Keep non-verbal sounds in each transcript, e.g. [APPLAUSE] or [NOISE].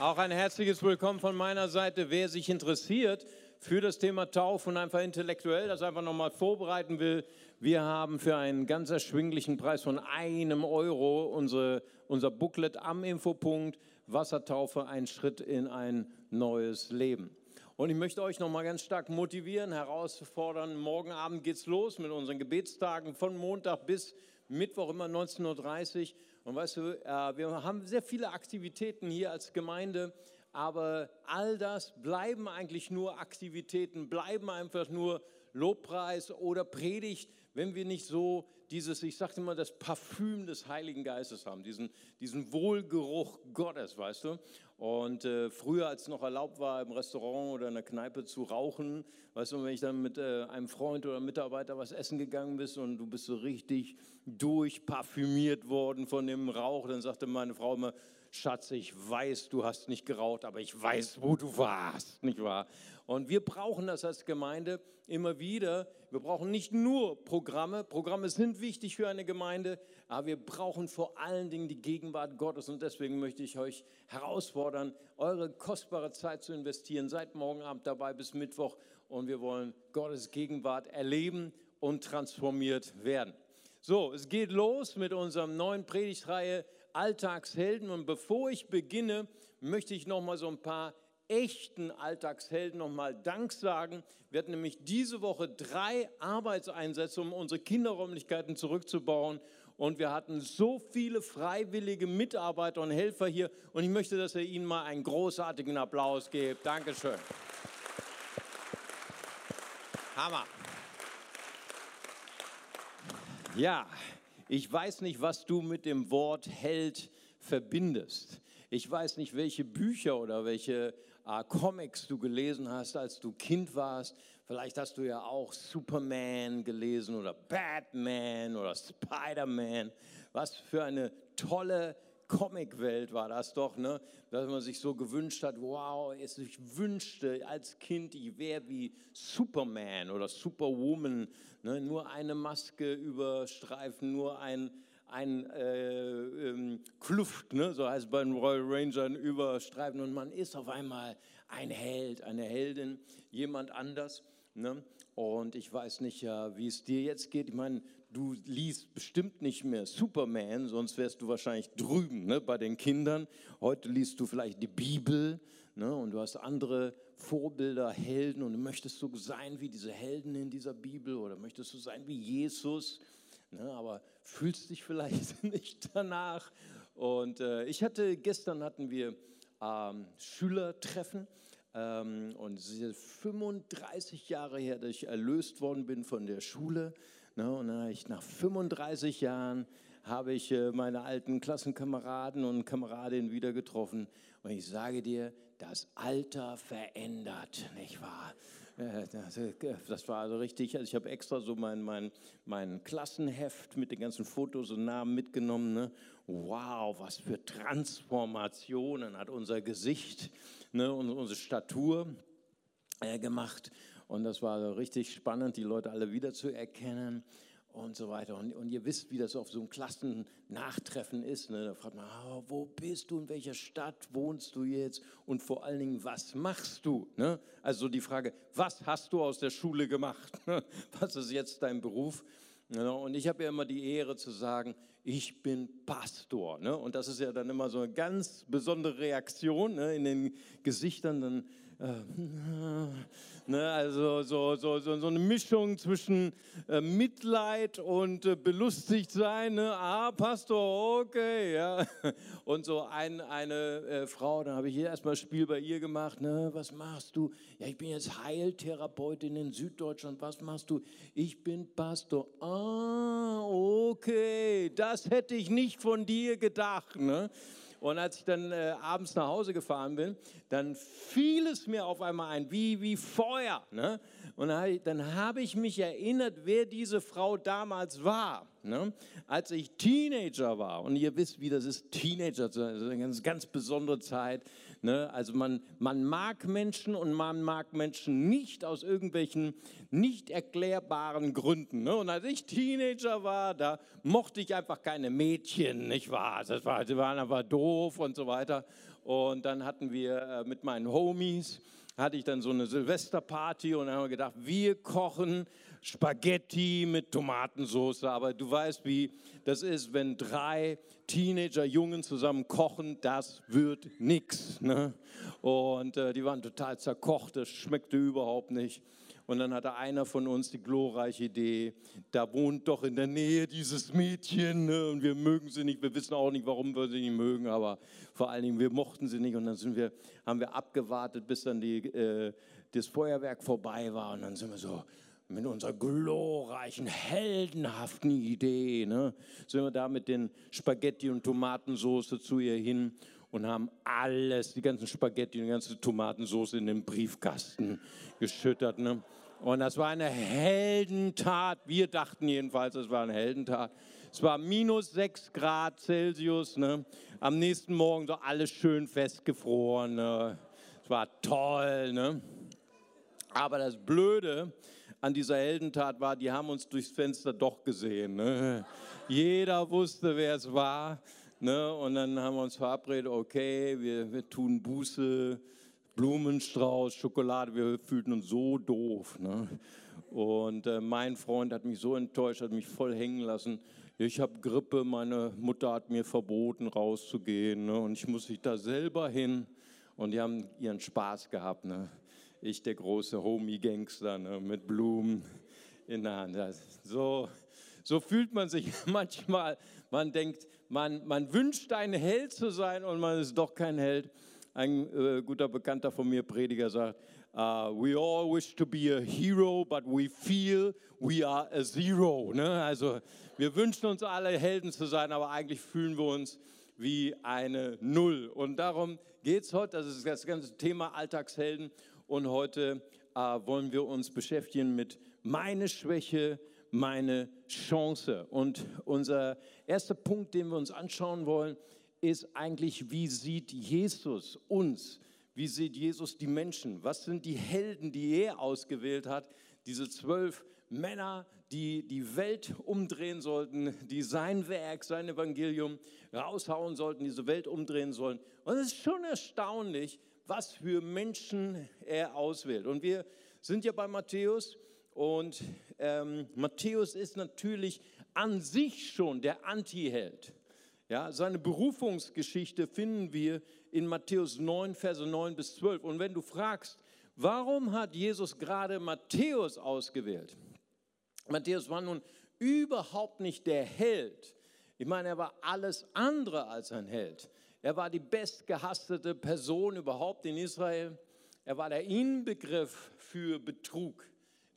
Auch ein herzliches Willkommen von meiner Seite. Wer sich interessiert für das Thema Taufe und einfach intellektuell das einfach nochmal vorbereiten will, wir haben für einen ganz erschwinglichen Preis von einem Euro unsere, unser Booklet am Infopunkt Wassertaufe, ein Schritt in ein neues Leben. Und ich möchte euch nochmal ganz stark motivieren, herausfordern. Morgen Abend geht's los mit unseren Gebetstagen von Montag bis Mittwoch immer 19.30 Uhr. Und weißt du, äh, wir haben sehr viele Aktivitäten hier als Gemeinde, aber all das bleiben eigentlich nur Aktivitäten, bleiben einfach nur Lobpreis oder Predigt, wenn wir nicht so dieses, ich sagte mal, das Parfüm des Heiligen Geistes haben, diesen, diesen Wohlgeruch Gottes, weißt du. Und äh, früher, als noch erlaubt war, im Restaurant oder in der Kneipe zu rauchen, weißt du, wenn ich dann mit äh, einem Freund oder Mitarbeiter was essen gegangen bist und du bist so richtig durchparfümiert worden von dem Rauch, dann sagte meine Frau immer, Schatz, ich weiß, du hast nicht geraucht, aber ich weiß, wo du warst, nicht wahr? Und wir brauchen das als Gemeinde immer wieder. Wir brauchen nicht nur Programme. Programme sind wichtig für eine Gemeinde, aber wir brauchen vor allen Dingen die Gegenwart Gottes. Und deswegen möchte ich euch herausfordern, eure kostbare Zeit zu investieren. Seid morgen Abend dabei bis Mittwoch und wir wollen Gottes Gegenwart erleben und transformiert werden. So, es geht los mit unserem neuen Predigtreihe Alltagshelden. Und bevor ich beginne, möchte ich noch mal so ein paar echten Alltagshelden nochmal Dank sagen. Wir hatten nämlich diese Woche drei Arbeitseinsätze, um unsere Kinderräumlichkeiten zurückzubauen. Und wir hatten so viele freiwillige Mitarbeiter und Helfer hier. Und ich möchte, dass ihr ihnen mal einen großartigen Applaus gebt. Dankeschön. Hammer. Ja, ich weiß nicht, was du mit dem Wort Held verbindest. Ich weiß nicht, welche Bücher oder welche äh, Comics du gelesen hast, als du Kind warst. Vielleicht hast du ja auch Superman gelesen oder Batman oder Spider-Man. Was für eine tolle Comicwelt war das doch, ne? dass man sich so gewünscht hat, wow, ich wünschte als Kind, ich wäre wie Superman oder Superwoman, ne? nur eine Maske überstreifen, nur ein, ein äh, ähm, Kluft, ne? so heißt es bei den Royal Rangers, überstreifen und man ist auf einmal ein Held, eine Heldin, jemand anders. Ne? Und ich weiß nicht, ja, wie es dir jetzt geht. Ich meine, du liest bestimmt nicht mehr Superman, sonst wärst du wahrscheinlich drüben ne, bei den Kindern. Heute liest du vielleicht die Bibel ne, und du hast andere Vorbilder, Helden und du möchtest so sein wie diese Helden in dieser Bibel oder möchtest du sein wie Jesus, ne, aber fühlst dich vielleicht [LAUGHS] nicht danach. Und äh, ich hatte, gestern hatten wir ähm, Schülertreffen und es ist 35 Jahre her, dass ich erlöst worden bin von der Schule. Ne, und dann ich nach 35 Jahren habe ich äh, meine alten Klassenkameraden und Kameradinnen wieder getroffen. Und ich sage dir, das Alter verändert, nicht wahr? Äh, äh, das war also richtig. Also ich habe extra so mein, mein, mein Klassenheft mit den ganzen Fotos und Namen mitgenommen. Ne? Wow, was für Transformationen hat unser Gesicht ne, unsere Statur gemacht. Und das war richtig spannend, die Leute alle wiederzuerkennen und so weiter. Und, und, ihr wisst, wie das auf so einem Klassennach-Treffen ist. Ne? Da fragt man, oh, wo bist du, in welcher Stadt wohnst du jetzt? Und vor allen Dingen, was machst du? Ne? Also die Frage, was hast du aus der Schule gemacht? [LAUGHS] was ist jetzt dein Beruf? Und ich habe ja immer die Ehre zu sagen, ich bin Pastor. Ne? Und das ist ja dann immer so eine ganz besondere Reaktion ne? in den Gesichtern. Dann äh, [LAUGHS] ne, also so, so, so, so, eine Mischung zwischen äh, Mitleid und äh, belustigt sein. Ne? Ah, Pastor, okay, ja. [LAUGHS] Und so ein, eine äh, Frau, dann habe ich hier erstmal Spiel bei ihr gemacht. Ne? Was machst du? Ja, ich bin jetzt Heiltherapeutin in Süddeutschland. Was machst du? Ich bin Pastor. Ah, okay, das hätte ich nicht von dir gedacht. Ne? Und als ich dann äh, abends nach Hause gefahren bin, dann fiel es mir auf einmal ein, wie, wie Feuer. Ne? Und dann habe ich mich erinnert, wer diese Frau damals war. Ne? Als ich Teenager war, und ihr wisst, wie das ist, Teenager, das ist eine ganz, ganz besondere Zeit. Ne? Also man, man mag Menschen und man mag Menschen nicht aus irgendwelchen nicht erklärbaren Gründen. Ne? Und als ich Teenager war, da mochte ich einfach keine Mädchen, nicht wahr? Das war, die waren einfach doof und so weiter. Und dann hatten wir äh, mit meinen Homies, hatte ich dann so eine Silvesterparty und dann haben wir gedacht, wir kochen Spaghetti mit Tomatensauce. Aber du weißt, wie das ist, wenn drei Teenager-Jungen zusammen kochen, das wird nichts. Ne? Und äh, die waren total zerkocht, das schmeckte überhaupt nicht. Und dann hatte einer von uns die glorreiche Idee, da wohnt doch in der Nähe dieses Mädchen ne? und wir mögen sie nicht. Wir wissen auch nicht, warum wir sie nicht mögen, aber vor allen Dingen, wir mochten sie nicht. Und dann sind wir, haben wir abgewartet, bis dann die, äh, das Feuerwerk vorbei war. Und dann sind wir so, mit unserer glorreichen, heldenhaften Idee, ne, sind wir da mit den Spaghetti und Tomatensauce zu ihr hin und haben alles, die ganzen Spaghetti und die ganze Tomatensauce in den Briefkasten geschüttert. Ne? Und das war eine Heldentat. Wir dachten jedenfalls, es war eine Heldentat. Es war minus 6 Grad Celsius. Ne? Am nächsten Morgen so alles schön festgefroren. Ne? Es war toll. Ne? Aber das Blöde an dieser Heldentat war, die haben uns durchs Fenster doch gesehen. Ne? Jeder wusste, wer es war. Ne? Und dann haben wir uns verabredet, okay, wir, wir tun Buße, Blumenstrauß, Schokolade, wir fühlten uns so doof. Ne? Und äh, mein Freund hat mich so enttäuscht, hat mich voll hängen lassen. Ich habe Grippe, meine Mutter hat mir verboten, rauszugehen. Ne? Und ich muss sich da selber hin. Und die haben ihren Spaß gehabt. Ne? Ich, der große Homie-Gangster ne? mit Blumen in der Hand. So, so fühlt man sich [LAUGHS] manchmal. Man denkt, man, man wünscht ein Held zu sein und man ist doch kein Held. Ein äh, guter Bekannter von mir, Prediger, sagt, uh, we all wish to be a hero, but we feel we are a zero. Ne? Also wir wünschen uns alle Helden zu sein, aber eigentlich fühlen wir uns wie eine Null. Und darum geht es heute, das ist das ganze Thema Alltagshelden. Und heute äh, wollen wir uns beschäftigen mit meine Schwäche, meine Chance. Und unser erster Punkt, den wir uns anschauen wollen, ist eigentlich, wie sieht Jesus uns? Wie sieht Jesus die Menschen? Was sind die Helden, die er ausgewählt hat? Diese zwölf Männer, die die Welt umdrehen sollten, die sein Werk, sein Evangelium raushauen sollten, diese Welt umdrehen sollen. Und es ist schon erstaunlich, was für Menschen er auswählt. Und wir sind ja bei Matthäus und ähm, Matthäus ist natürlich an sich schon der Antiheld. Ja, seine Berufungsgeschichte finden wir in Matthäus 9, Verse 9 bis 12. Und wenn du fragst, warum hat Jesus gerade Matthäus ausgewählt? Matthäus war nun überhaupt nicht der Held. Ich meine, er war alles andere als ein Held. Er war die bestgehasste Person überhaupt in Israel. Er war der Inbegriff für Betrug.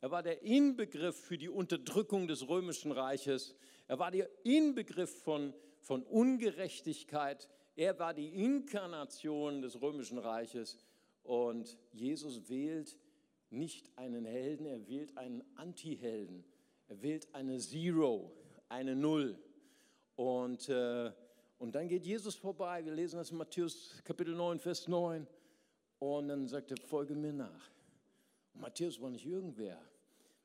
Er war der Inbegriff für die Unterdrückung des römischen Reiches. Er war der Inbegriff von, von Ungerechtigkeit. Er war die Inkarnation des römischen Reiches. Und Jesus wählt nicht einen Helden, er wählt einen Anti-Helden. Er wählt eine Zero, eine Null. Und, äh, und dann geht Jesus vorbei. Wir lesen das in Matthäus Kapitel 9, Vers 9. Und dann sagt er, folge mir nach. Und Matthäus war nicht irgendwer.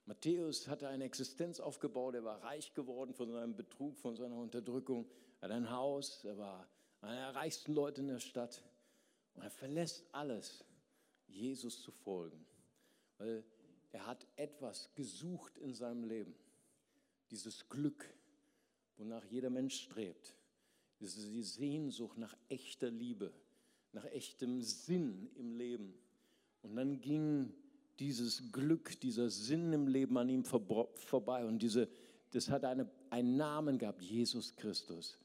Matthäus hatte eine Existenz aufgebaut, er war reich geworden von seinem Betrug, von seiner Unterdrückung. Er hat ein Haus, er war einer der reichsten Leute in der Stadt. Und er verlässt alles, Jesus zu folgen. Weil er hat etwas gesucht in seinem Leben. Dieses Glück, wonach jeder Mensch strebt. Diese die Sehnsucht nach echter Liebe, nach echtem Sinn im Leben. Und dann ging dieses Glück, dieser Sinn im Leben an ihm vorbei. Und diese, das hat eine, einen Namen gehabt, Jesus Christus.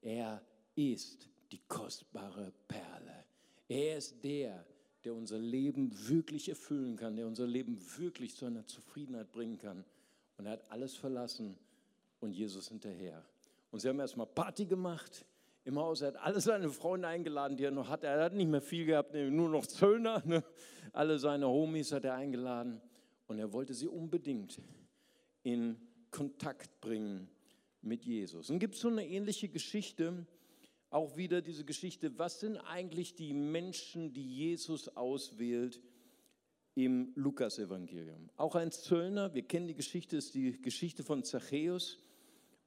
Er ist die kostbare Perle. Er ist der, der unser Leben wirklich erfüllen kann, der unser Leben wirklich zu einer Zufriedenheit bringen kann. Und er hat alles verlassen und Jesus hinterher. Und sie haben erstmal Party gemacht im Haus. Er hat alle seine Freunde eingeladen, die er noch hatte. Er hat nicht mehr viel gehabt, nur noch Zöllner. Ne? Alle seine Homies hat er eingeladen. Und er wollte sie unbedingt in Kontakt bringen mit Jesus. Und gibt es so eine ähnliche Geschichte, auch wieder diese Geschichte, was sind eigentlich die Menschen, die Jesus auswählt im Lukasevangelium? Auch ein Zöllner, wir kennen die Geschichte, ist die Geschichte von Zachäus.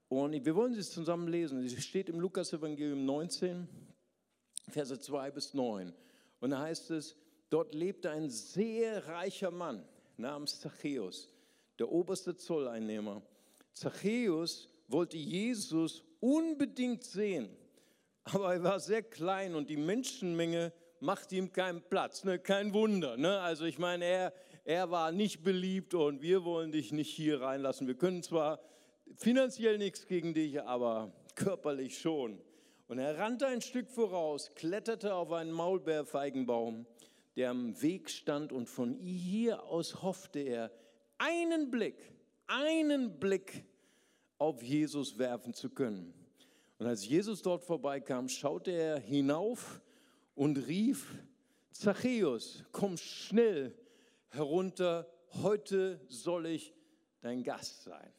Und wir wollen sie zusammen lesen. Sie steht im Lukas-Evangelium 19, Verse 2 bis 9. Und da heißt es, dort lebte ein sehr reicher Mann namens Zachäus, der oberste Zolleinnehmer. Zachäus wollte Jesus unbedingt sehen, aber er war sehr klein und die Menschenmenge machte ihm keinen Platz. Ne? Kein Wunder. Ne? Also ich meine, er, er war nicht beliebt und wir wollen dich nicht hier reinlassen. Wir können zwar finanziell nichts gegen dich, aber körperlich schon. Und er rannte ein Stück voraus, kletterte auf einen Maulbeerfeigenbaum, der am Weg stand und von hier aus hoffte er, einen Blick, einen Blick auf Jesus werfen zu können. Und als Jesus dort vorbeikam, schaute er hinauf und rief, Zachäus, komm schnell herunter, heute soll ich dein Gast sein.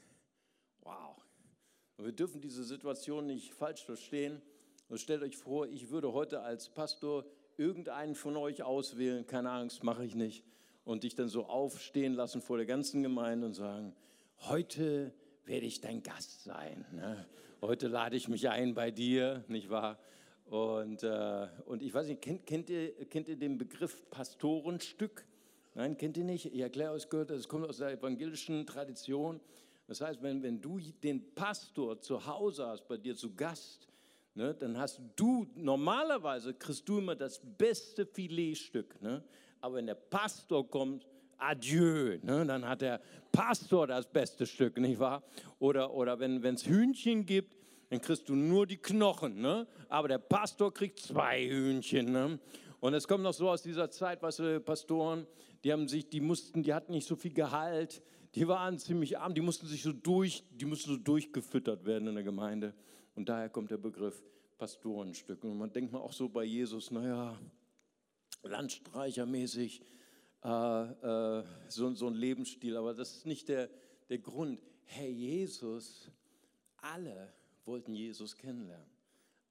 Und wir dürfen diese Situation nicht falsch verstehen. Und stellt euch vor, ich würde heute als Pastor irgendeinen von euch auswählen, keine Angst, mache ich nicht, und dich dann so aufstehen lassen vor der ganzen Gemeinde und sagen, heute werde ich dein Gast sein. Ne? Heute lade ich mich ein bei dir, nicht wahr? Und, äh, und ich weiß nicht, kennt, kennt, ihr, kennt ihr den Begriff Pastorenstück? Nein, kennt ihr nicht? Ich erkläre euch das kommt aus der evangelischen Tradition. Das heißt, wenn, wenn du den Pastor zu Hause hast, bei dir zu Gast, ne, dann hast du, normalerweise kriegst du immer das beste Filetstück. Ne? Aber wenn der Pastor kommt, adieu, ne? dann hat der Pastor das beste Stück, nicht wahr? Oder, oder wenn es Hühnchen gibt, dann kriegst du nur die Knochen, ne? aber der Pastor kriegt zwei Hühnchen. Ne? Und es kommt noch so aus dieser Zeit, was weißt du, Pastoren, die haben sich, die mussten, die hatten nicht so viel Gehalt, die waren ziemlich arm, die mussten sich so durch, die mussten so durchgefüttert werden in der Gemeinde. Und daher kommt der Begriff Pastorenstück. Und man denkt mal auch so bei Jesus, naja, Landstreichermäßig, äh, äh, so, so ein Lebensstil, aber das ist nicht der, der Grund. Herr Jesus, alle wollten Jesus kennenlernen.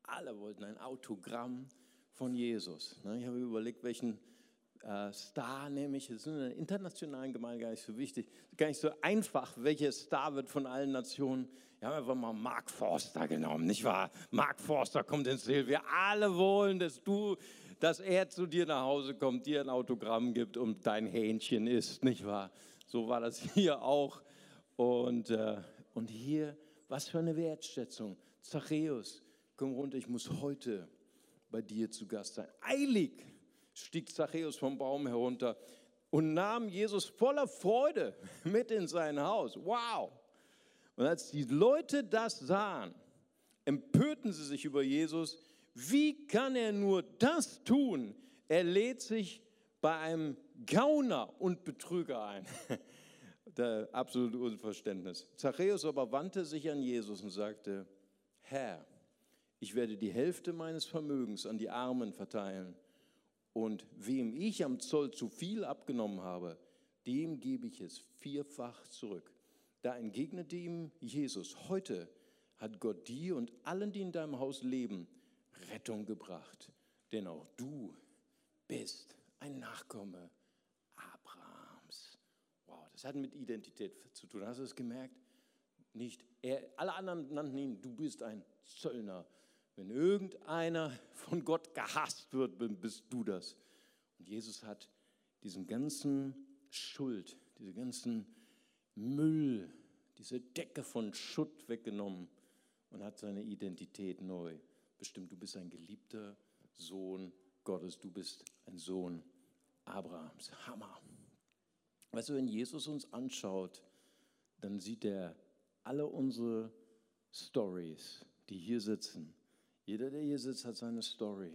Alle wollten ein Autogramm von Jesus. Ich habe überlegt, welchen äh, Star nehme ich. Das ist in der internationalen Gemeinde gar nicht so wichtig. Gar nicht so einfach, welcher Star wird von allen Nationen. Wir haben einfach mal Mark Forster genommen, nicht wahr? Mark Forster kommt ins Ziel. Wir alle wollen, dass du, dass er zu dir nach Hause kommt, dir ein Autogramm gibt und dein Hähnchen isst, nicht wahr? So war das [LAUGHS] hier auch. Und, äh, und hier, was für eine Wertschätzung. Zachäus, komm runter, ich muss heute bei dir zu Gast sein. Eilig stieg Zachäus vom Baum herunter und nahm Jesus voller Freude [LAUGHS] mit in sein Haus. Wow! Und als die Leute das sahen, empörten sie sich über Jesus. Wie kann er nur das tun? Er lädt sich bei einem Gauner und Betrüger ein. [LAUGHS] Der absolute Unverständnis. Zachäus aber wandte sich an Jesus und sagte, Herr, ich werde die Hälfte meines Vermögens an die Armen verteilen. Und wem ich am Zoll zu viel abgenommen habe, dem gebe ich es vierfach zurück. Da entgegnete ihm Jesus, heute hat Gott dir und allen, die in deinem Haus leben, Rettung gebracht. Denn auch du bist ein Nachkomme Abrahams. Wow, das hat mit Identität zu tun. Hast du es gemerkt? Nicht er, alle anderen nannten ihn, du bist ein Zöllner. Wenn irgendeiner [LAUGHS] von Gott gehasst wird, bist du das. Und Jesus hat diesen ganzen Schuld, diese ganzen Müll, diese Decke von Schutt weggenommen und hat seine Identität neu bestimmt. Du bist ein geliebter Sohn Gottes, du bist ein Sohn Abrahams. Hammer. Weißt du, wenn Jesus uns anschaut, dann sieht er alle unsere Stories, die hier sitzen. Jeder, der hier sitzt, hat seine Story.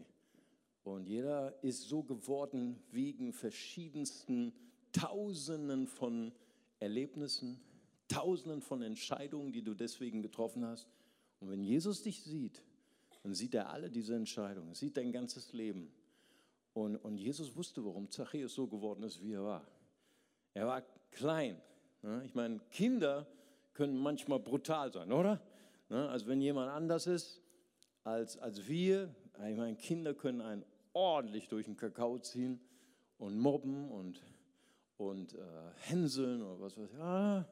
Und jeder ist so geworden wegen verschiedensten Tausenden von Erlebnissen, Tausenden von Entscheidungen, die du deswegen getroffen hast. Und wenn Jesus dich sieht, dann sieht er alle diese Entscheidungen, sieht dein ganzes Leben. Und, und Jesus wusste, warum Zachäus so geworden ist, wie er war. Er war klein. Ne? Ich meine, Kinder können manchmal brutal sein, oder? Ne? Also wenn jemand anders ist als, als wir, ich meine, Kinder können einen ordentlich durch den Kakao ziehen und mobben und und äh, hänseln oder was weiß ich. Ah,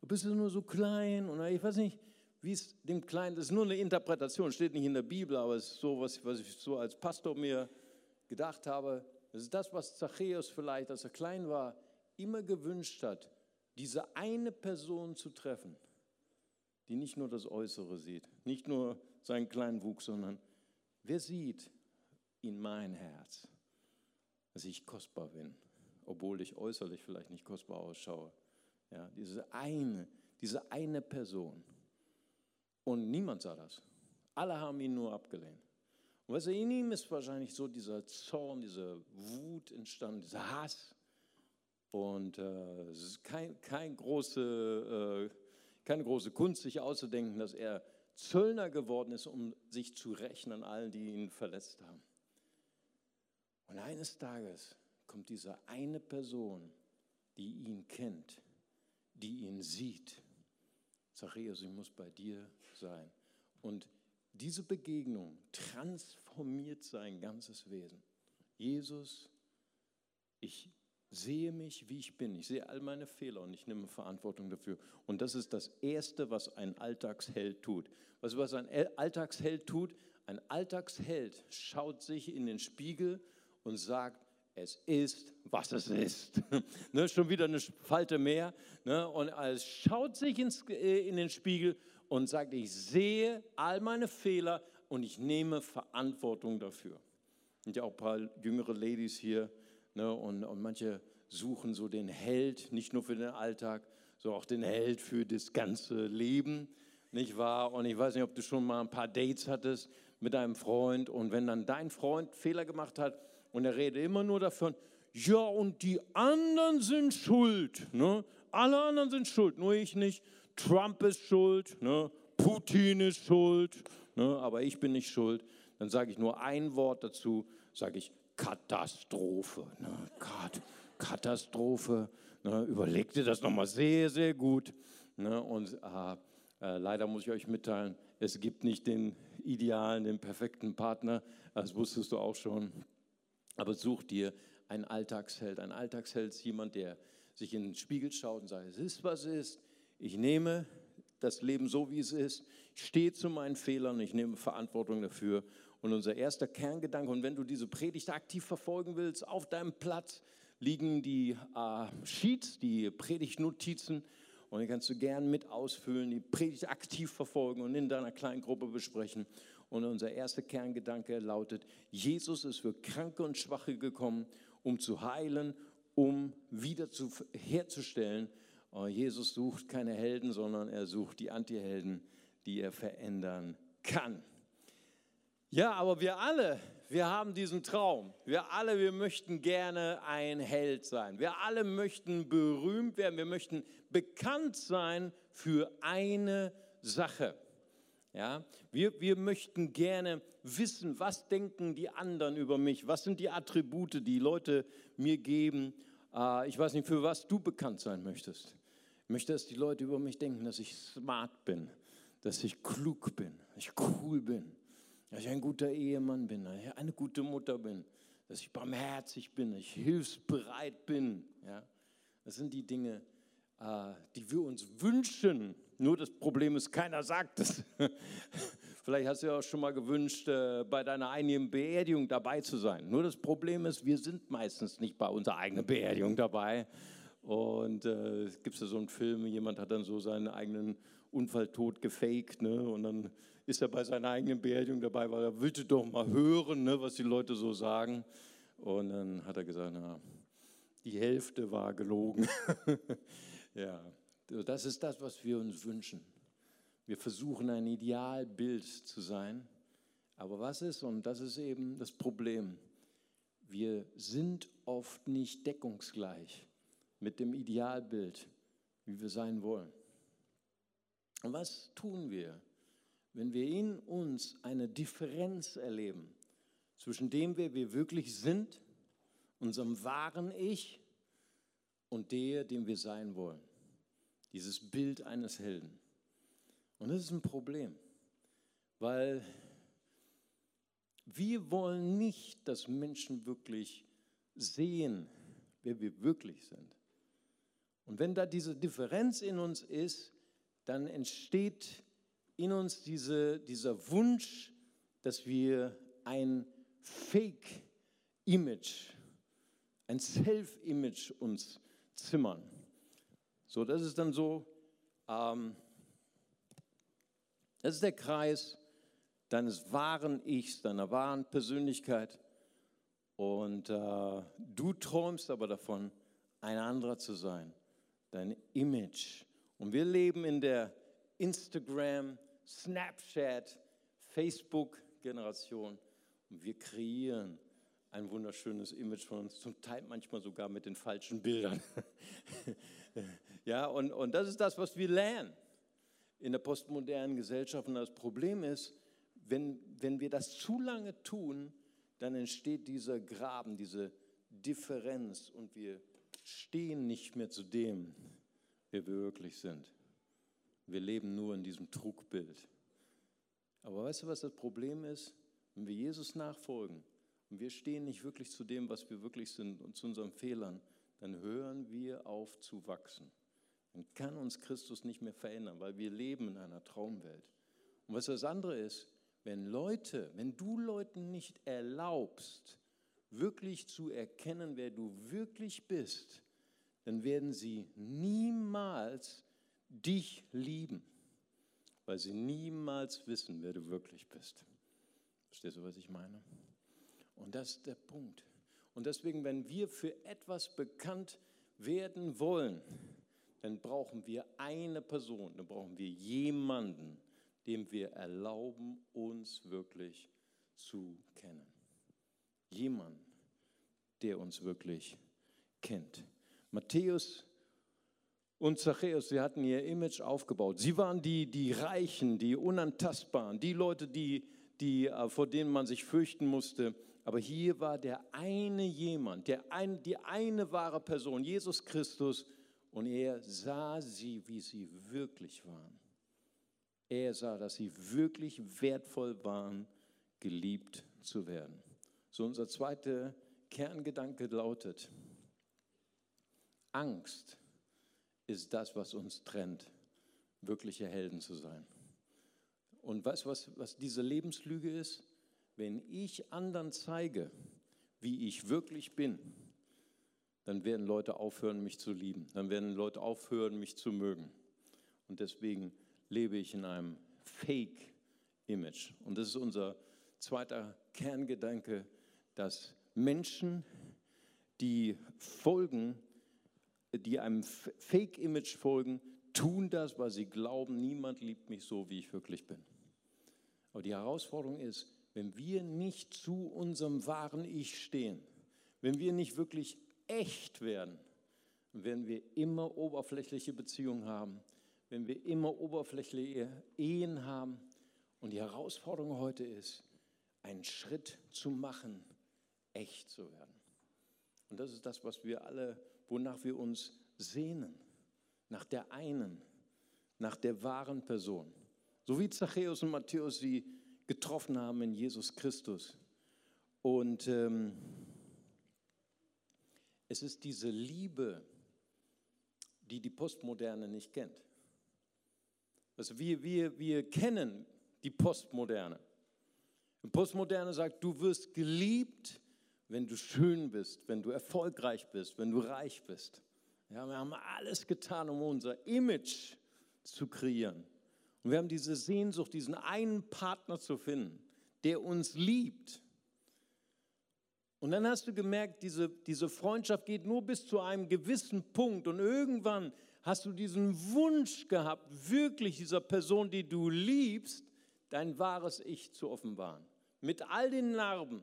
du bist ja nur so klein und ich weiß nicht, wie es dem Kleinen, das ist nur eine Interpretation, steht nicht in der Bibel, aber es ist so, was, was ich so als Pastor mir gedacht habe. Das ist das, was Zachäus vielleicht, als er klein war, immer gewünscht hat, diese eine Person zu treffen, die nicht nur das Äußere sieht, nicht nur seinen kleinen Wuchs, sondern wer sieht in mein Herz, dass ich kostbar bin, obwohl ich äußerlich vielleicht nicht kostbar ausschaue. Ja, diese eine, diese eine Person. Und niemand sah das. Alle haben ihn nur abgelehnt. Und was in ihm ist wahrscheinlich so dieser Zorn, diese Wut entstanden, dieser Hass. Und äh, es ist kein, kein große, äh, keine große Kunst, sich auszudenken, dass er Zöllner geworden ist, um sich zu rächen an allen, die ihn verletzt haben. Und eines Tages kommt diese eine Person, die ihn kennt, die ihn sieht. Zachäus, ich muss bei dir sein. Und diese Begegnung transformiert sein ganzes Wesen. Jesus, ich sehe mich, wie ich bin. Ich sehe all meine Fehler und ich nehme Verantwortung dafür. Und das ist das Erste, was ein Alltagsheld tut. Was, was ein Alltagsheld tut, ein Alltagsheld schaut sich in den Spiegel und sagt, es ist, was es ist. [LAUGHS] ne, schon wieder eine Falte mehr. Ne, und er schaut sich ins, äh, in den Spiegel und sagt, ich sehe all meine Fehler und ich nehme Verantwortung dafür. Und ja auch ein paar jüngere Ladies hier, Ne? Und, und manche suchen so den Held, nicht nur für den Alltag, sondern auch den Held für das ganze Leben, nicht wahr? Und ich weiß nicht, ob du schon mal ein paar Dates hattest mit deinem Freund und wenn dann dein Freund Fehler gemacht hat und er redet immer nur davon, ja, und die anderen sind schuld. Ne? Alle anderen sind schuld, nur ich nicht. Trump ist schuld, ne? Putin ist schuld, ne? aber ich bin nicht schuld. Dann sage ich nur ein Wort dazu, sage ich, Katastrophe. Ne? Katastrophe. Ne? Überleg dir das nochmal sehr, sehr gut. Ne? Und äh, äh, leider muss ich euch mitteilen, es gibt nicht den idealen, den perfekten Partner. Das wusstest du auch schon. Aber such dir einen Alltagsheld. Ein Alltagsheld ist jemand, der sich in den Spiegel schaut und sagt, es ist, was es ist. Ich nehme das Leben so, wie es ist. Stehe zu meinen Fehlern, ich nehme Verantwortung dafür und unser erster Kerngedanke, und wenn du diese Predigt aktiv verfolgen willst, auf deinem Platz liegen die äh, Sheets, die Predigtnotizen. Und die kannst du gern mit ausfüllen, die Predigt aktiv verfolgen und in deiner kleinen Gruppe besprechen. Und unser erster Kerngedanke lautet, Jesus ist für Kranke und Schwache gekommen, um zu heilen, um wieder zu, herzustellen. Und Jesus sucht keine Helden, sondern er sucht die Antihelden, die er verändern kann. Ja, aber wir alle, wir haben diesen Traum. Wir alle, wir möchten gerne ein Held sein. Wir alle möchten berühmt werden. Wir möchten bekannt sein für eine Sache. Ja, wir, wir möchten gerne wissen, was denken die anderen über mich? Was sind die Attribute, die Leute mir geben? Äh, ich weiß nicht, für was du bekannt sein möchtest. Ich möchte, dass die Leute über mich denken, dass ich smart bin, dass ich klug bin, dass ich cool bin dass ich ein guter Ehemann bin, dass ich eine gute Mutter bin, dass ich barmherzig bin, dass ich hilfsbereit bin. Ja? Das sind die Dinge, äh, die wir uns wünschen. Nur das Problem ist, keiner sagt es. [LAUGHS] Vielleicht hast du ja auch schon mal gewünscht, äh, bei deiner eigenen Beerdigung dabei zu sein. Nur das Problem ist, wir sind meistens nicht bei unserer eigenen Beerdigung dabei. Und äh, es gibt ja so einen Film, jemand hat dann so seinen eigenen Unfalltod gefaked, ne? Und dann ist er bei seiner eigenen Beerdigung dabei, weil er wollte doch mal hören, ne, was die Leute so sagen. Und dann hat er gesagt, na, die Hälfte war gelogen. [LAUGHS] ja, das ist das, was wir uns wünschen. Wir versuchen ein Idealbild zu sein. Aber was ist, und das ist eben das Problem, wir sind oft nicht deckungsgleich mit dem Idealbild, wie wir sein wollen. Was tun wir, wenn wir in uns eine Differenz erleben zwischen dem, wer wir wirklich sind, unserem wahren Ich und der, dem wir sein wollen? Dieses Bild eines Helden. Und das ist ein Problem, weil wir wollen nicht, dass Menschen wirklich sehen, wer wir wirklich sind. Und wenn da diese Differenz in uns ist, dann entsteht in uns diese, dieser Wunsch, dass wir ein Fake-Image, ein Self-Image uns zimmern. So, das ist dann so, ähm, das ist der Kreis deines wahren Ichs, deiner wahren Persönlichkeit. Und äh, du träumst aber davon, ein anderer zu sein, dein Image. Und wir leben in der Instagram, Snapchat, Facebook-Generation und wir kreieren ein wunderschönes Image von uns, zum Teil manchmal sogar mit den falschen Bildern. [LAUGHS] ja, und, und das ist das, was wir lernen in der postmodernen Gesellschaft. Und das Problem ist, wenn, wenn wir das zu lange tun, dann entsteht dieser Graben, diese Differenz und wir stehen nicht mehr zu dem, wir wirklich sind. Wir leben nur in diesem Trugbild. Aber weißt du, was das Problem ist? Wenn wir Jesus nachfolgen und wir stehen nicht wirklich zu dem, was wir wirklich sind und zu unseren Fehlern, dann hören wir auf zu wachsen. Dann kann uns Christus nicht mehr verändern, weil wir leben in einer Traumwelt. Und was das andere ist, wenn Leute, wenn du Leuten nicht erlaubst, wirklich zu erkennen, wer du wirklich bist, dann werden sie niemals dich lieben, weil sie niemals wissen, wer du wirklich bist. Verstehst du, was ich meine? Und das ist der Punkt. Und deswegen, wenn wir für etwas bekannt werden wollen, dann brauchen wir eine Person, dann brauchen wir jemanden, dem wir erlauben, uns wirklich zu kennen. Jemand, der uns wirklich kennt. Matthäus und Zachäus, sie hatten ihr Image aufgebaut. Sie waren die, die Reichen, die Unantastbaren, die Leute, die, die, äh, vor denen man sich fürchten musste. Aber hier war der eine jemand, der ein, die eine wahre Person, Jesus Christus, und er sah sie, wie sie wirklich waren. Er sah, dass sie wirklich wertvoll waren, geliebt zu werden. So unser zweiter Kerngedanke lautet, Angst ist das, was uns trennt, wirkliche Helden zu sein. Und weißt du, was, was diese Lebenslüge ist? Wenn ich anderen zeige, wie ich wirklich bin, dann werden Leute aufhören, mich zu lieben. Dann werden Leute aufhören, mich zu mögen. Und deswegen lebe ich in einem Fake-Image. Und das ist unser zweiter Kerngedanke, dass Menschen, die folgen, die einem Fake-Image folgen, tun das, weil sie glauben, niemand liebt mich so, wie ich wirklich bin. Aber die Herausforderung ist, wenn wir nicht zu unserem wahren Ich stehen, wenn wir nicht wirklich echt werden, werden wir immer oberflächliche Beziehungen haben, wenn wir immer oberflächliche Ehen haben. Und die Herausforderung heute ist, einen Schritt zu machen, echt zu werden. Und das ist das, was wir alle, wonach wir uns sehnen. Nach der einen, nach der wahren Person. So wie Zachäus und Matthäus sie getroffen haben in Jesus Christus. Und ähm, es ist diese Liebe, die die Postmoderne nicht kennt. Also wir, wir, wir kennen die Postmoderne. Die Postmoderne sagt, du wirst geliebt, wenn du schön bist, wenn du erfolgreich bist, wenn du reich bist. Ja, wir haben alles getan, um unser Image zu kreieren. Und wir haben diese Sehnsucht, diesen einen Partner zu finden, der uns liebt. Und dann hast du gemerkt, diese, diese Freundschaft geht nur bis zu einem gewissen Punkt. Und irgendwann hast du diesen Wunsch gehabt, wirklich dieser Person, die du liebst, dein wahres Ich zu offenbaren. Mit all den Narben,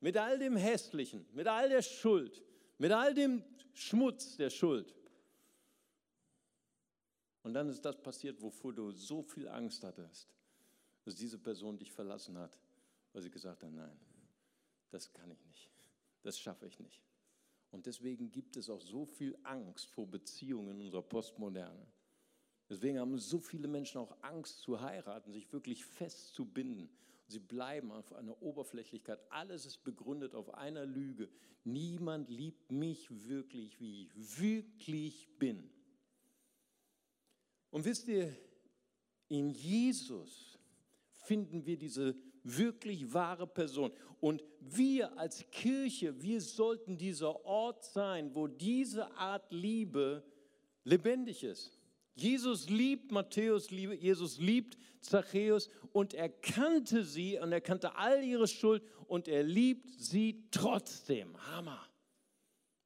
mit all dem Hässlichen, mit all der Schuld, mit all dem Schmutz der Schuld. Und dann ist das passiert, wovor du so viel Angst hattest, dass diese Person dich verlassen hat, weil sie gesagt hat, nein, das kann ich nicht, das schaffe ich nicht. Und deswegen gibt es auch so viel Angst vor Beziehungen in unserer Postmoderne. Deswegen haben so viele Menschen auch Angst zu heiraten, sich wirklich festzubinden. Sie bleiben auf einer Oberflächlichkeit. Alles ist begründet auf einer Lüge. Niemand liebt mich wirklich, wie ich wirklich bin. Und wisst ihr, In Jesus finden wir diese wirklich wahre Person. Und wir als Kirche, wir sollten dieser Ort sein, wo diese Art Liebe lebendig ist. Jesus liebt Matthäus, Jesus liebt Zachäus und er kannte sie und er kannte all ihre Schuld und er liebt sie trotzdem. Hammer.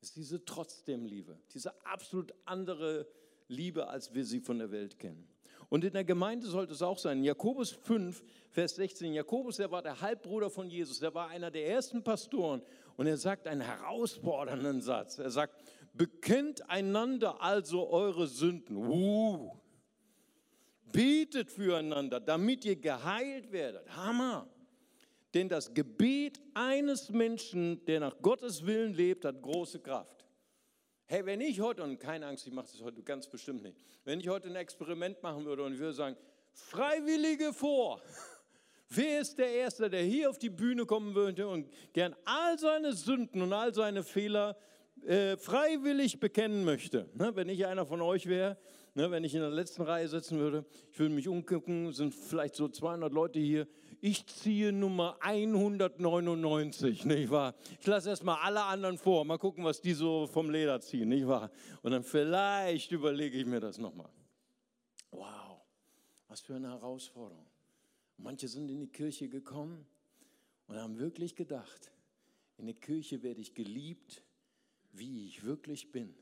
Das ist diese trotzdem Liebe, diese absolut andere Liebe, als wir sie von der Welt kennen. Und in der Gemeinde sollte es auch sein. Jakobus 5, Vers 16. Jakobus, der war der Halbbruder von Jesus, der war einer der ersten Pastoren. Und er sagt einen herausfordernden Satz. Er sagt, bekennt einander also eure Sünden. Uh. Betet füreinander, damit ihr geheilt werdet. Hammer. Denn das Gebet eines Menschen, der nach Gottes Willen lebt, hat große Kraft. Hey, wenn ich heute, und keine Angst, ich mache das heute ganz bestimmt nicht, wenn ich heute ein Experiment machen würde und ich würde sagen, Freiwillige vor. [LAUGHS] Wer ist der Erste, der hier auf die Bühne kommen würde und gern all seine Sünden und all seine Fehler äh, freiwillig bekennen möchte? Ne, wenn ich einer von euch wäre, ne, wenn ich in der letzten Reihe sitzen würde, ich würde mich umgucken, sind vielleicht so 200 Leute hier, ich ziehe Nummer 199, nicht wahr? Ich lasse erstmal alle anderen vor, mal gucken, was die so vom Leder ziehen, nicht wahr? Und dann vielleicht überlege ich mir das nochmal. Wow, was für eine Herausforderung. Manche sind in die Kirche gekommen und haben wirklich gedacht, in der Kirche werde ich geliebt, wie ich wirklich bin.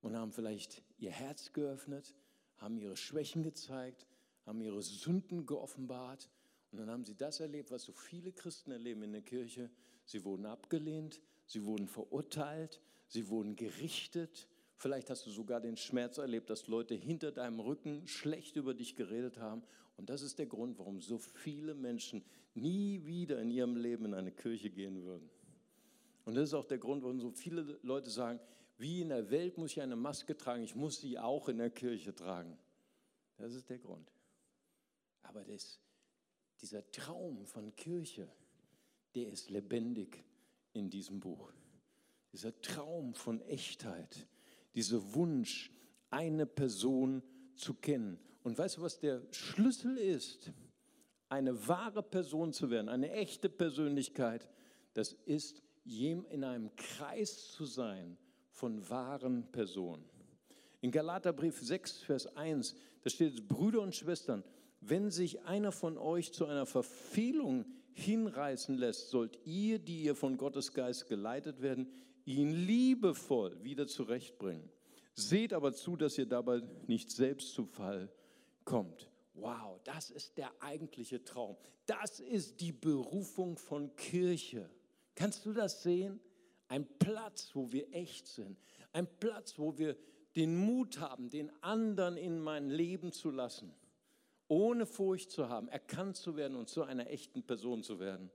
Und haben vielleicht ihr Herz geöffnet, haben ihre Schwächen gezeigt, haben ihre Sünden geoffenbart und dann haben sie das erlebt, was so viele Christen erleben in der Kirche. Sie wurden abgelehnt, sie wurden verurteilt, sie wurden gerichtet. Vielleicht hast du sogar den Schmerz erlebt, dass Leute hinter deinem Rücken schlecht über dich geredet haben. Und das ist der Grund, warum so viele Menschen nie wieder in ihrem Leben in eine Kirche gehen würden. Und das ist auch der Grund, warum so viele Leute sagen, wie in der Welt muss ich eine Maske tragen, ich muss sie auch in der Kirche tragen. Das ist der Grund. Aber das dieser Traum von Kirche, der ist lebendig in diesem Buch. Dieser Traum von Echtheit, dieser Wunsch, eine Person zu kennen. Und weißt du, was der Schlüssel ist? Eine wahre Person zu werden, eine echte Persönlichkeit, das ist in einem Kreis zu sein von wahren Personen. In Galaterbrief 6, Vers 1, da steht, Brüder und Schwestern, wenn sich einer von euch zu einer Verfehlung hinreißen lässt, sollt ihr, die ihr von Gottes Geist geleitet werden, ihn liebevoll wieder zurechtbringen. Seht aber zu, dass ihr dabei nicht selbst zu Fall kommt. Wow, das ist der eigentliche Traum. Das ist die Berufung von Kirche. Kannst du das sehen? Ein Platz, wo wir echt sind. Ein Platz, wo wir den Mut haben, den anderen in mein Leben zu lassen ohne Furcht zu haben, erkannt zu werden und zu einer echten Person zu werden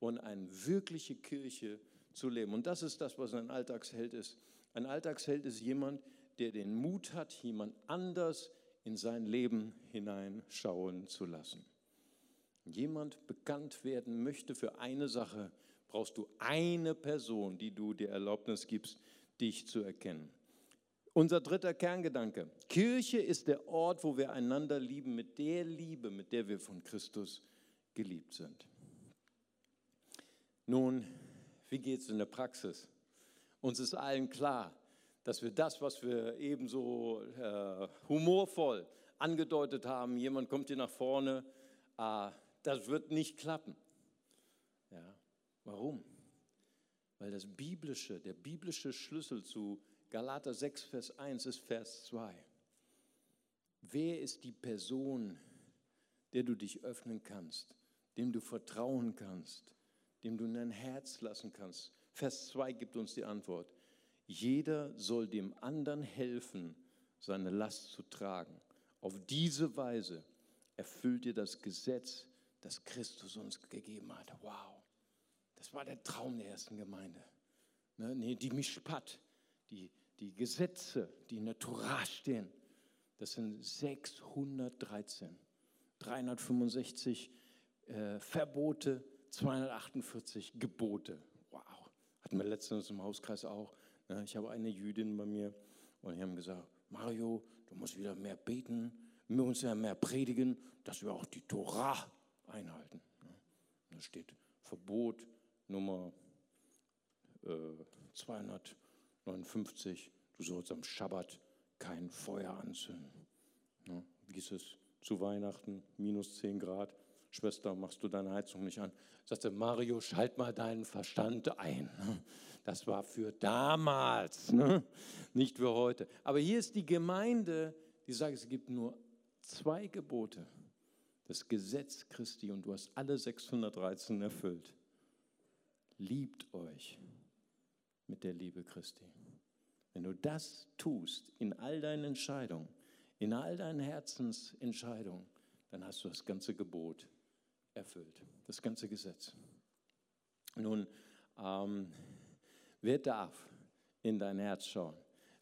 und eine wirkliche Kirche zu leben. Und das ist das, was ein Alltagsheld ist. Ein Alltagsheld ist jemand, der den Mut hat, jemand anders in sein Leben hineinschauen zu lassen. Jemand bekannt werden möchte für eine Sache, brauchst du eine Person, die du dir Erlaubnis gibst, dich zu erkennen. Unser dritter Kerngedanke. Kirche ist der Ort, wo wir einander lieben mit der Liebe, mit der wir von Christus geliebt sind. Nun, wie geht es in der Praxis? Uns ist allen klar, dass wir das, was wir ebenso äh, humorvoll angedeutet haben, jemand kommt hier nach vorne, äh, das wird nicht klappen. Warum? Weil das biblische, der biblische Schlüssel zu Galater 6, Vers 1 ist Vers 2. Wer ist die Person, der du dich öffnen kannst, dem du vertrauen kannst, dem du in dein Herz lassen kannst? Vers 2 gibt uns die Antwort. Jeder soll dem anderen helfen, seine Last zu tragen. Auf diese Weise erfüllt ihr das Gesetz, das Christus uns gegeben hat. Wow, das war der Traum der ersten Gemeinde. Ne, nee, die Mischpat, die, die Gesetze, die in der Torah stehen, das sind 613. 365 äh, Verbote, 248 Gebote. Wow. Hatten wir letztens im Hauskreis auch. Ne? Ich habe eine Jüdin bei mir und die haben gesagt, Mario, du musst wieder mehr beten, wir uns ja mehr predigen, dass wir auch die Torah einhalten. Da steht Verbot Nummer äh, 259, du sollst am Schabbat kein Feuer anzünden. Ja, wie ist es zu Weihnachten, minus 10 Grad? Schwester, machst du deine Heizung nicht an? Sagte Mario, schalt mal deinen Verstand ein. Das war für damals, ne? nicht für heute. Aber hier ist die Gemeinde, die sagt, es gibt nur zwei Gebote. Das Gesetz Christi und du hast alle 613 erfüllt. Liebt euch mit der Liebe Christi. Wenn du das tust in all deinen Entscheidungen, in all deinen Herzensentscheidungen, dann hast du das ganze Gebot erfüllt, das ganze Gesetz. Nun, ähm, wer darf in dein Herz schauen?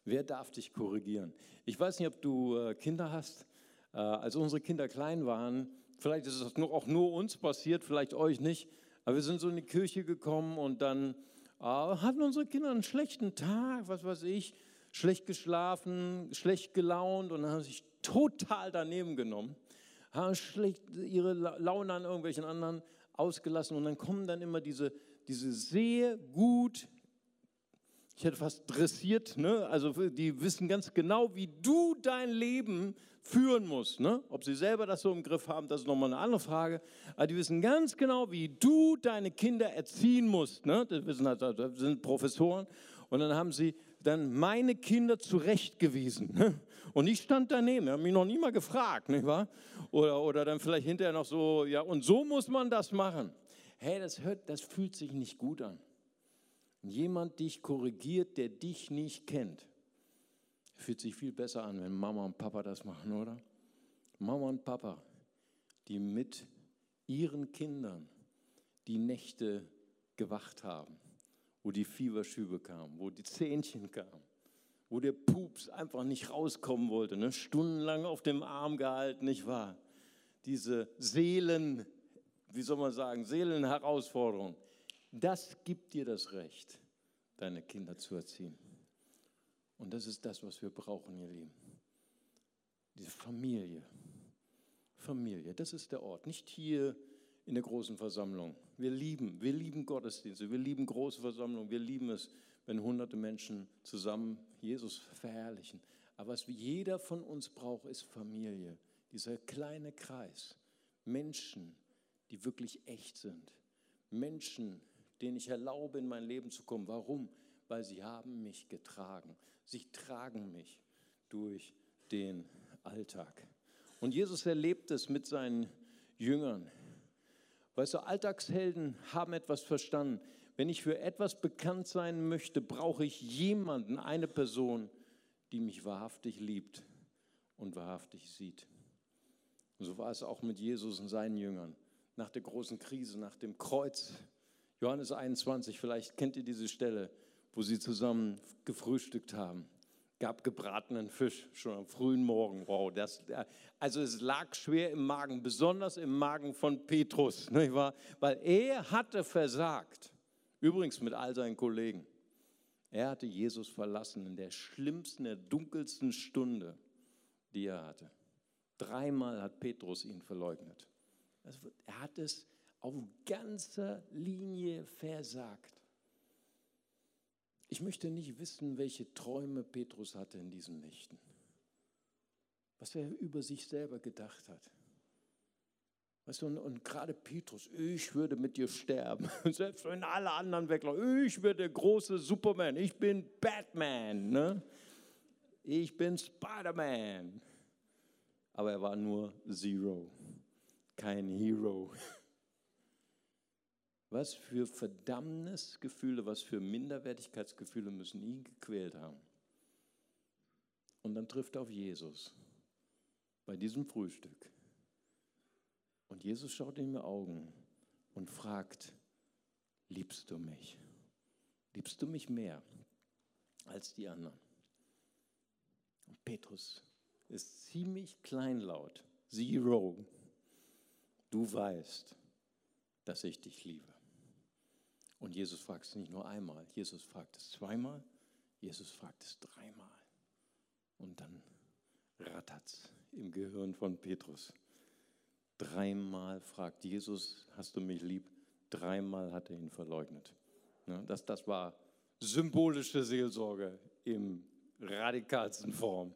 Wer darf dich korrigieren? Ich weiß nicht, ob du äh, Kinder hast. Äh, als unsere Kinder klein waren, vielleicht ist es auch nur uns passiert, vielleicht euch nicht, aber wir sind so in die Kirche gekommen und dann hatten unsere Kinder einen schlechten Tag, was weiß ich, schlecht geschlafen, schlecht gelaunt und haben sich total daneben genommen, haben schlecht ihre Laune an irgendwelchen anderen ausgelassen und dann kommen dann immer diese, diese sehr gut, ich hätte fast dressiert, ne? also die wissen ganz genau, wie du dein Leben führen musst. Ne? Ob sie selber das so im Griff haben, das ist nochmal eine andere Frage. Aber die wissen ganz genau, wie du deine Kinder erziehen musst. Ne? Das, wissen, halt, das sind Professoren. Und dann haben sie dann meine Kinder zurechtgewiesen. Ne? Und ich stand daneben, haben mich noch nie mal gefragt, nicht wahr? Oder, oder dann vielleicht hinterher noch so, ja, und so muss man das machen. Hey, das, hört, das fühlt sich nicht gut an. Jemand dich korrigiert, der dich nicht kennt. Fühlt sich viel besser an, wenn Mama und Papa das machen, oder? Mama und Papa, die mit ihren Kindern die Nächte gewacht haben, wo die Fieberschübe kamen, wo die Zähnchen kamen, wo der Pups einfach nicht rauskommen wollte, ne? stundenlang auf dem Arm gehalten, nicht wahr? Diese Seelen, wie soll man sagen, Seelenherausforderung, das gibt dir das Recht, deine Kinder zu erziehen. Und das ist das, was wir brauchen, ihr Lieben. Diese Familie. Familie, das ist der Ort. Nicht hier in der großen Versammlung. Wir lieben, wir lieben Gottesdienste, wir lieben große Versammlungen, wir lieben es, wenn hunderte Menschen zusammen Jesus verherrlichen. Aber was jeder von uns braucht, ist Familie. Dieser kleine Kreis. Menschen, die wirklich echt sind. Menschen, denen ich erlaube, in mein Leben zu kommen. Warum? Weil sie haben mich getragen. Sie tragen mich durch den Alltag. Und Jesus erlebt es mit seinen Jüngern. Weißt du, Alltagshelden haben etwas verstanden. Wenn ich für etwas bekannt sein möchte, brauche ich jemanden, eine Person, die mich wahrhaftig liebt und wahrhaftig sieht. Und so war es auch mit Jesus und seinen Jüngern. Nach der großen Krise, nach dem Kreuz, Johannes 21, vielleicht kennt ihr diese Stelle wo sie zusammen gefrühstückt haben. Gab gebratenen Fisch schon am frühen Morgen. Wow, das, also es lag schwer im Magen, besonders im Magen von Petrus, nicht wahr? weil er hatte versagt. Übrigens mit all seinen Kollegen. Er hatte Jesus verlassen in der schlimmsten, der dunkelsten Stunde, die er hatte. Dreimal hat Petrus ihn verleugnet. Er hat es auf ganzer Linie versagt. Ich möchte nicht wissen, welche Träume Petrus hatte in diesen Nächten. Was er über sich selber gedacht hat. Weißt du, und, und gerade Petrus, ich würde mit dir sterben. [LAUGHS] Selbst wenn alle anderen weglaufen. Ich bin der große Superman. Ich bin Batman. Ne? Ich bin Spider-Man. Aber er war nur Zero. Kein Hero. [LAUGHS] Was für Verdammnisgefühle, was für Minderwertigkeitsgefühle müssen ihn gequält haben. Und dann trifft er auf Jesus bei diesem Frühstück. Und Jesus schaut in die Augen und fragt, liebst du mich? Liebst du mich mehr als die anderen? Und Petrus ist ziemlich kleinlaut. Zero. Du weißt, dass ich dich liebe. Und Jesus fragt es nicht nur einmal, Jesus fragt es zweimal, Jesus fragt es dreimal. Und dann rattert's im Gehirn von Petrus. Dreimal fragt Jesus, hast du mich lieb? Dreimal hat er ihn verleugnet. Das, das war symbolische Seelsorge im radikalsten Form.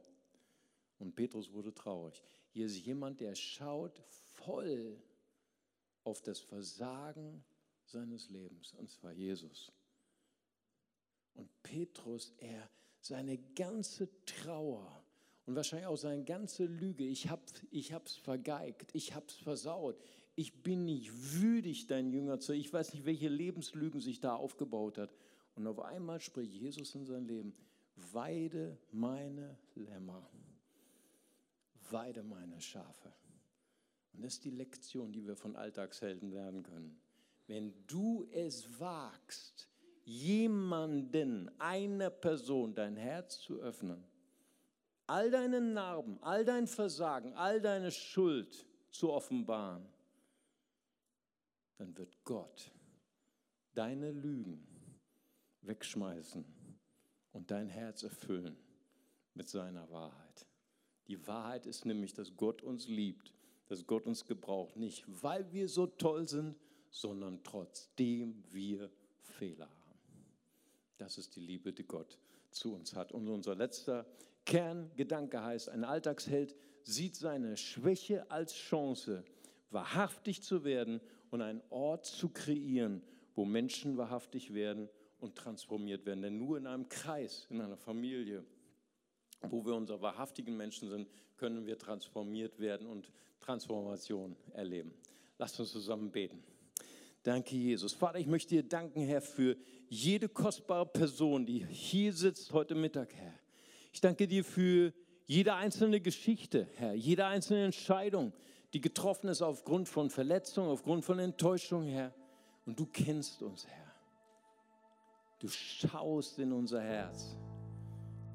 Und Petrus wurde traurig. Hier ist jemand, der schaut voll auf das Versagen seines Lebens, und zwar Jesus. Und Petrus, er seine ganze Trauer und wahrscheinlich auch seine ganze Lüge, ich habe ich vergeigt, ich habe es versaut, ich bin nicht würdig, dein Jünger zu, ich weiß nicht, welche Lebenslügen sich da aufgebaut hat. Und auf einmal spricht Jesus in sein Leben, weide meine Lämmer, weide meine Schafe. Und das ist die Lektion, die wir von Alltagshelden lernen können. Wenn du es wagst, jemanden, einer Person dein Herz zu öffnen, all deine Narben, all dein Versagen, all deine Schuld zu offenbaren, dann wird Gott deine Lügen wegschmeißen und dein Herz erfüllen mit seiner Wahrheit. Die Wahrheit ist nämlich, dass Gott uns liebt, dass Gott uns gebraucht, nicht weil wir so toll sind, sondern trotzdem wir Fehler haben. Das ist die Liebe, die Gott zu uns hat. Und unser letzter Kerngedanke heißt, ein Alltagsheld sieht seine Schwäche als Chance, wahrhaftig zu werden und einen Ort zu kreieren, wo Menschen wahrhaftig werden und transformiert werden. Denn nur in einem Kreis, in einer Familie, wo wir unser wahrhaftigen Menschen sind, können wir transformiert werden und Transformation erleben. Lasst uns zusammen beten. Danke, Jesus. Vater, ich möchte dir danken, Herr, für jede kostbare Person, die hier sitzt heute Mittag, Herr. Ich danke dir für jede einzelne Geschichte, Herr, jede einzelne Entscheidung, die getroffen ist aufgrund von Verletzung, aufgrund von Enttäuschung, Herr. Und du kennst uns, Herr. Du schaust in unser Herz.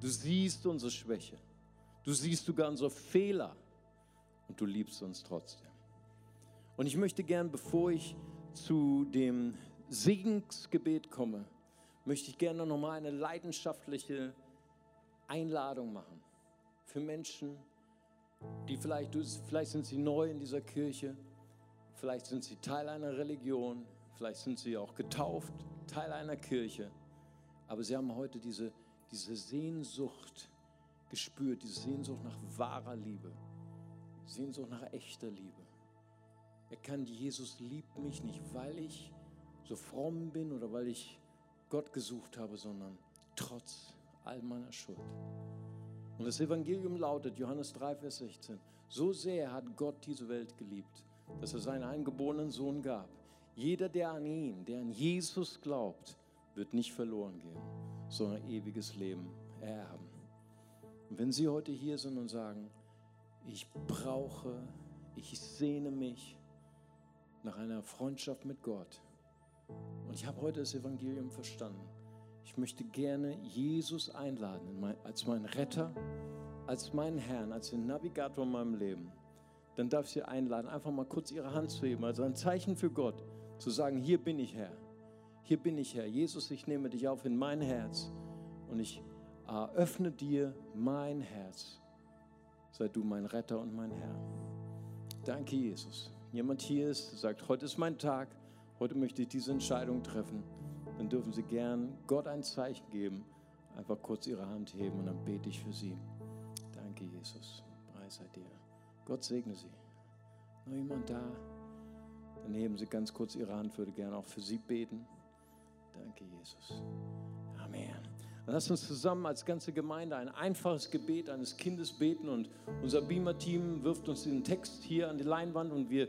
Du siehst unsere Schwäche. Du siehst sogar unsere Fehler. Und du liebst uns trotzdem. Und ich möchte gern, bevor ich zu dem Segensgebet komme, möchte ich gerne noch mal eine leidenschaftliche Einladung machen für Menschen, die vielleicht, vielleicht sind sie neu in dieser Kirche, vielleicht sind sie Teil einer Religion, vielleicht sind sie auch getauft, Teil einer Kirche, aber sie haben heute diese, diese Sehnsucht gespürt, diese Sehnsucht nach wahrer Liebe, Sehnsucht nach echter Liebe erkannt, Jesus liebt mich nicht, weil ich so fromm bin oder weil ich Gott gesucht habe, sondern trotz all meiner Schuld. Und das Evangelium lautet, Johannes 3, Vers 16, so sehr hat Gott diese Welt geliebt, dass er seinen eingeborenen Sohn gab. Jeder, der an ihn, der an Jesus glaubt, wird nicht verloren gehen, sondern ewiges Leben ererben. Und wenn Sie heute hier sind und sagen, ich brauche, ich sehne mich nach einer Freundschaft mit Gott. Und ich habe heute das Evangelium verstanden. Ich möchte gerne Jesus einladen als meinen Retter, als meinen Herrn, als den Navigator in meinem Leben. Dann darf ich Sie einladen, einfach mal kurz Ihre Hand zu heben, also ein Zeichen für Gott, zu sagen, hier bin ich Herr. Hier bin ich Herr. Jesus, ich nehme dich auf in mein Herz und ich äh, öffne dir mein Herz. Sei du mein Retter und mein Herr. Danke, Jesus jemand hier ist, sagt, heute ist mein Tag, heute möchte ich diese Entscheidung treffen, dann dürfen Sie gern Gott ein Zeichen geben, einfach kurz Ihre Hand heben und dann bete ich für Sie. Danke, Jesus. Preis sei dir. Gott segne Sie. Noch jemand da? Dann heben Sie ganz kurz Ihre Hand, würde gerne auch für Sie beten. Danke, Jesus. Amen. Lass uns zusammen als ganze Gemeinde ein einfaches Gebet eines Kindes beten und unser Beamer-Team wirft uns diesen Text hier an die Leinwand und wir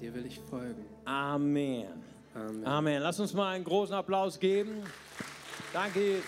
Dir will ich folgen. Amen. Amen. Amen. Lass uns mal einen großen Applaus geben. Danke, Jesus.